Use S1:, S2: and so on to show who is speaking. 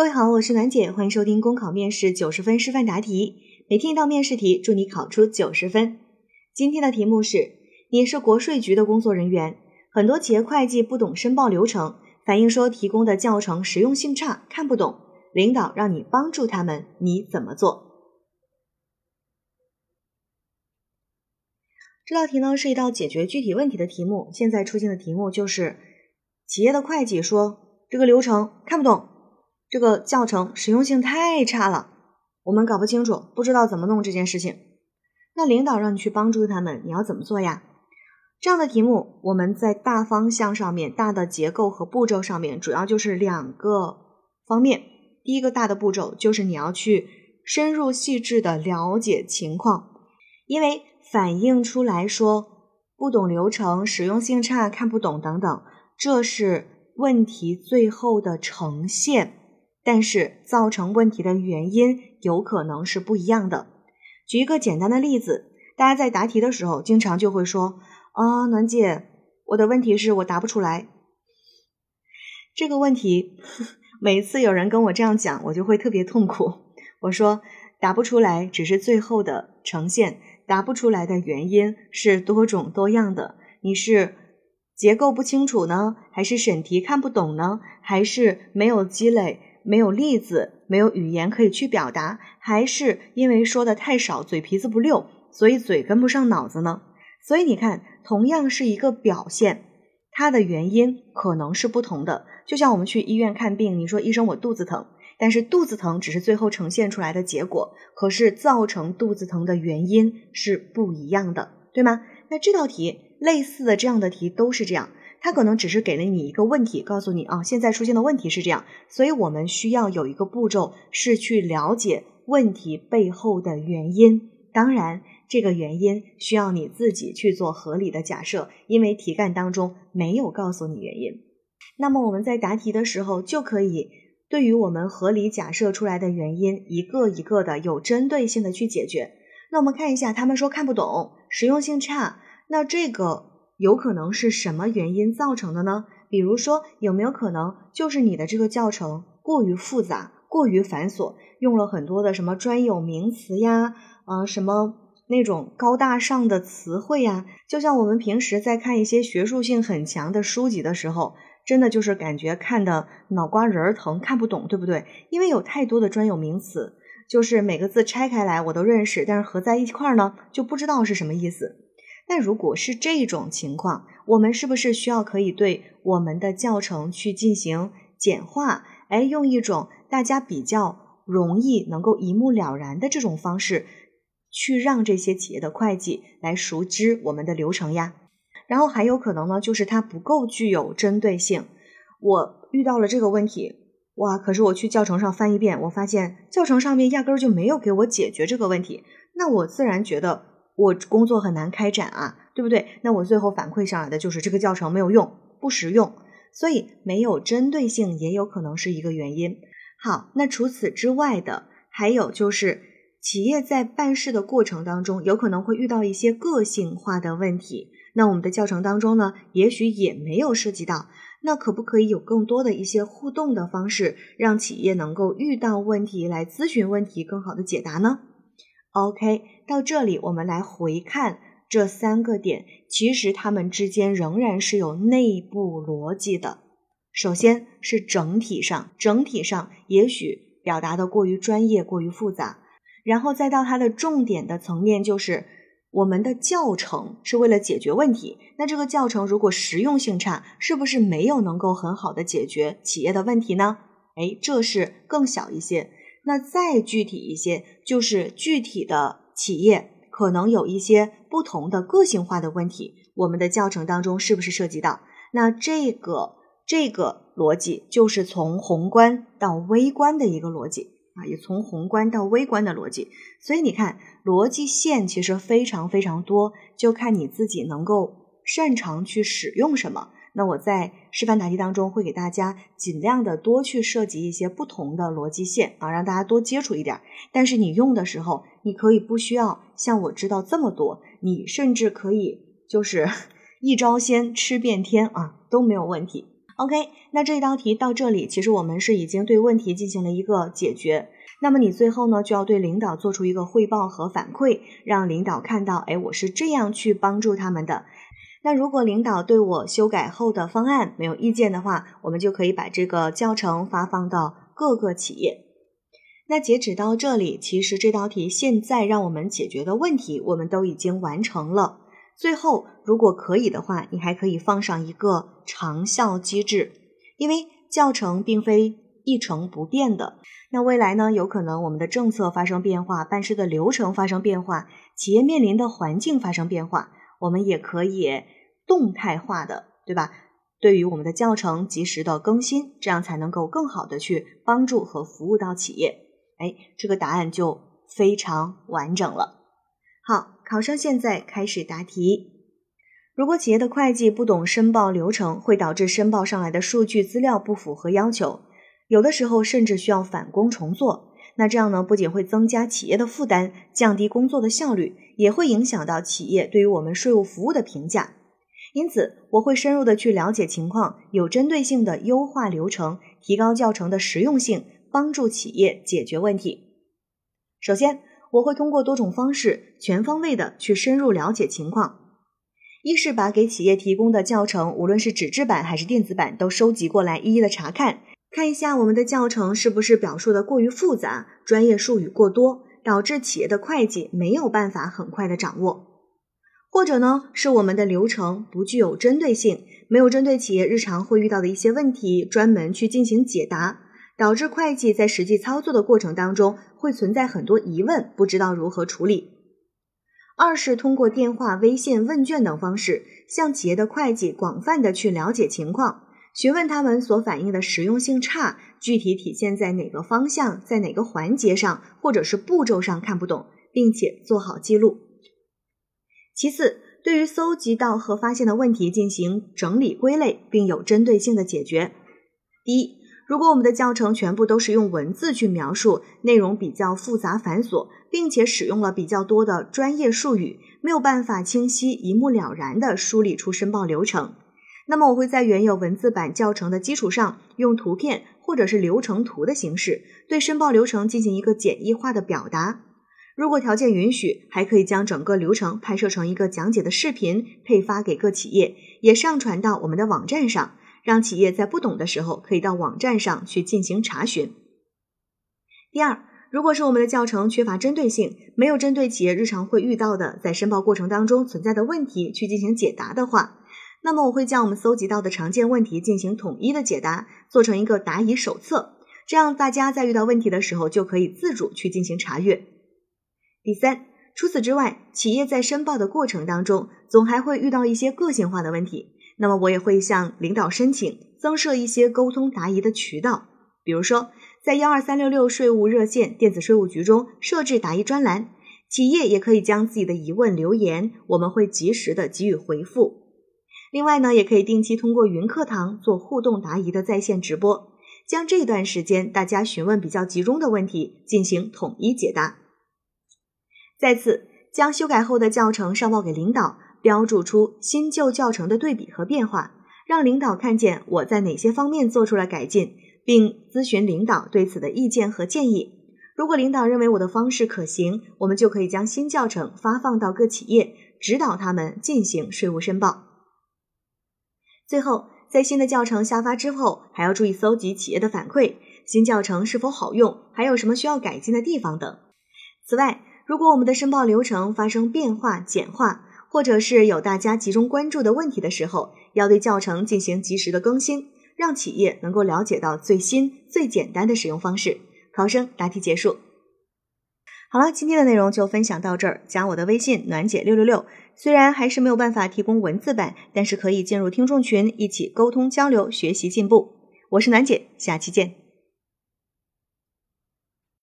S1: 各位好，我是暖姐，欢迎收听公考面试九十分示范答题，每天一道面试题，祝你考出九十分。今天的题目是：你是国税局的工作人员，很多企业会计不懂申报流程，反映说提供的教程实用性差，看不懂，领导让你帮助他们，你怎么做？这道题呢是一道解决具体问题的题目。现在出现的题目就是，企业的会计说这个流程看不懂。这个教程实用性太差了，我们搞不清楚，不知道怎么弄这件事情。那领导让你去帮助他们，你要怎么做呀？这样的题目，我们在大方向上面、大的结构和步骤上面，主要就是两个方面。第一个大的步骤就是你要去深入细致的了解情况，因为反映出来说不懂流程、实用性差、看不懂等等，这是问题最后的呈现。但是造成问题的原因有可能是不一样的。举一个简单的例子，大家在答题的时候经常就会说：“啊，暖姐，我的问题是我答不出来。”这个问题 每次有人跟我这样讲，我就会特别痛苦。我说：“答不出来只是最后的呈现，答不出来的原因是多种多样的。你是结构不清楚呢，还是审题看不懂呢，还是没有积累？”没有例子，没有语言可以去表达，还是因为说的太少，嘴皮子不溜，所以嘴跟不上脑子呢？所以你看，同样是一个表现，它的原因可能是不同的。就像我们去医院看病，你说医生我肚子疼，但是肚子疼只是最后呈现出来的结果，可是造成肚子疼的原因是不一样的，对吗？那这道题类似的这样的题都是这样。他可能只是给了你一个问题，告诉你啊，现在出现的问题是这样，所以我们需要有一个步骤是去了解问题背后的原因。当然，这个原因需要你自己去做合理的假设，因为题干当中没有告诉你原因。那么我们在答题的时候就可以对于我们合理假设出来的原因，一个一个的有针对性的去解决。那我们看一下，他们说看不懂，实用性差，那这个。有可能是什么原因造成的呢？比如说，有没有可能就是你的这个教程过于复杂、过于繁琐，用了很多的什么专有名词呀，啊，什么那种高大上的词汇呀？就像我们平时在看一些学术性很强的书籍的时候，真的就是感觉看的脑瓜仁儿疼，看不懂，对不对？因为有太多的专有名词，就是每个字拆开来我都认识，但是合在一块儿呢，就不知道是什么意思。那如果是这种情况，我们是不是需要可以对我们的教程去进行简化？哎，用一种大家比较容易能够一目了然的这种方式，去让这些企业的会计来熟知我们的流程呀。然后还有可能呢，就是它不够具有针对性。我遇到了这个问题，哇！可是我去教程上翻一遍，我发现教程上面压根儿就没有给我解决这个问题，那我自然觉得。我工作很难开展啊，对不对？那我最后反馈上来的就是这个教程没有用，不实用，所以没有针对性也有可能是一个原因。好，那除此之外的还有就是企业在办事的过程当中，有可能会遇到一些个性化的问题。那我们的教程当中呢，也许也没有涉及到。那可不可以有更多的一些互动的方式，让企业能够遇到问题来咨询问题，更好的解答呢？OK，到这里我们来回看这三个点，其实它们之间仍然是有内部逻辑的。首先是整体上，整体上也许表达的过于专业、过于复杂，然后再到它的重点的层面，就是我们的教程是为了解决问题。那这个教程如果实用性差，是不是没有能够很好的解决企业的问题呢？哎，这是更小一些。那再具体一些，就是具体的企业可能有一些不同的个性化的问题，我们的教程当中是不是涉及到？那这个这个逻辑就是从宏观到微观的一个逻辑啊，也从宏观到微观的逻辑。所以你看，逻辑线其实非常非常多，就看你自己能够擅长去使用什么。那我在示范答题当中会给大家尽量的多去涉及一些不同的逻辑线啊，让大家多接触一点。但是你用的时候，你可以不需要像我知道这么多，你甚至可以就是 一招鲜吃遍天啊，都没有问题。OK，那这一道题到这里，其实我们是已经对问题进行了一个解决。那么你最后呢，就要对领导做出一个汇报和反馈，让领导看到，哎，我是这样去帮助他们的。那如果领导对我修改后的方案没有意见的话，我们就可以把这个教程发放到各个企业。那截止到这里，其实这道题现在让我们解决的问题，我们都已经完成了。最后，如果可以的话，你还可以放上一个长效机制，因为教程并非一成不变的。那未来呢，有可能我们的政策发生变化，办事的流程发生变化，企业面临的环境发生变化，我们也可以动态化的，对吧？对于我们的教程及时的更新，这样才能够更好的去帮助和服务到企业。哎，这个答案就非常完整了。好。考生现在开始答题。如果企业的会计不懂申报流程，会导致申报上来的数据资料不符合要求，有的时候甚至需要返工重做。那这样呢，不仅会增加企业的负担，降低工作的效率，也会影响到企业对于我们税务服务的评价。因此，我会深入的去了解情况，有针对性的优化流程，提高教程的实用性，帮助企业解决问题。首先。我会通过多种方式，全方位的去深入了解情况。一是把给企业提供的教程，无论是纸质版还是电子版，都收集过来，一一的查看，看一下我们的教程是不是表述的过于复杂，专业术语过多，导致企业的会计没有办法很快的掌握。或者呢，是我们的流程不具有针对性，没有针对企业日常会遇到的一些问题，专门去进行解答。导致会计在实际操作的过程当中会存在很多疑问，不知道如何处理。二是通过电话、微信、问卷等方式，向企业的会计广泛的去了解情况，询问他们所反映的实用性差，具体体现在哪个方向，在哪个环节上，或者是步骤上看不懂，并且做好记录。其次，对于搜集到和发现的问题进行整理归类，并有针对性的解决。第一。如果我们的教程全部都是用文字去描述，内容比较复杂繁琐，并且使用了比较多的专业术语，没有办法清晰一目了然地梳理出申报流程，那么我会在原有文字版教程的基础上，用图片或者是流程图的形式，对申报流程进行一个简易化的表达。如果条件允许，还可以将整个流程拍摄成一个讲解的视频，配发给各企业，也上传到我们的网站上。让企业在不懂的时候，可以到网站上去进行查询。第二，如果是我们的教程缺乏针对性，没有针对企业日常会遇到的在申报过程当中存在的问题去进行解答的话，那么我会将我们搜集到的常见问题进行统一的解答，做成一个答疑手册，这样大家在遇到问题的时候就可以自主去进行查阅。第三，除此之外，企业在申报的过程当中，总还会遇到一些个性化的问题。那么我也会向领导申请增设一些沟通答疑的渠道，比如说在幺二三六六税务热线电子税务局中设置答疑专栏，企业也可以将自己的疑问留言，我们会及时的给予回复。另外呢，也可以定期通过云课堂做互动答疑的在线直播，将这段时间大家询问比较集中的问题进行统一解答。再次将修改后的教程上报给领导。标注出新旧教程的对比和变化，让领导看见我在哪些方面做出了改进，并咨询领导对此的意见和建议。如果领导认为我的方式可行，我们就可以将新教程发放到各企业，指导他们进行税务申报。最后，在新的教程下发之后，还要注意搜集企业的反馈，新教程是否好用，还有什么需要改进的地方等。此外，如果我们的申报流程发生变化、简化，或者是有大家集中关注的问题的时候，要对教程进行及时的更新，让企业能够了解到最新、最简单的使用方式。考生答题结束。好了，今天的内容就分享到这儿。加我的微信暖姐六六六，虽然还是没有办法提供文字版，但是可以进入听众群，一起沟通交流，学习进步。我是暖姐，下期见。